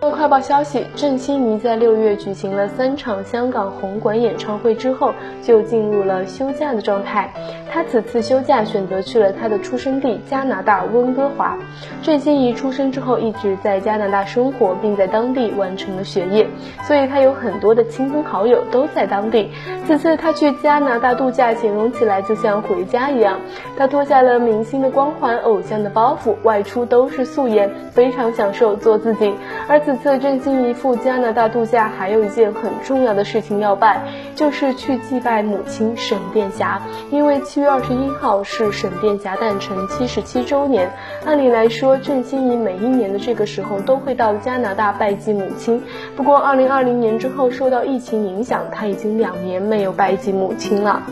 快报消息：郑欣宜在六月举行了三场香港红馆演唱会之后，就进入了休假的状态。她此次休假选择去了她的出生地加拿大温哥华。郑欣宜出生之后一直在加拿大生活，并在当地完成了学业，所以她有很多的亲朋好友都在当地。此次她去加拿大度假，形容起来就像回家一样。她脱下了明星的光环、偶像的包袱，外出都是素颜，非常享受做自己。而此次郑欣宜赴加拿大度假，还有一件很重要的事情要办，就是去祭拜母亲沈殿霞。因为七月二十一号是沈殿霞诞辰七十七周年，按理来说，郑欣宜每一年的这个时候都会到加拿大拜祭母亲。不过，二零二零年之后受到疫情影响，她已经两年没有拜祭母亲了。